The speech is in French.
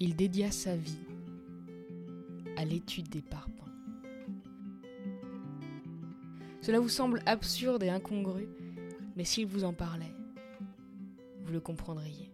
il dédia sa vie à l'étude des parpaings. Cela vous semble absurde et incongru, mais s'il vous en parlait, vous le comprendriez.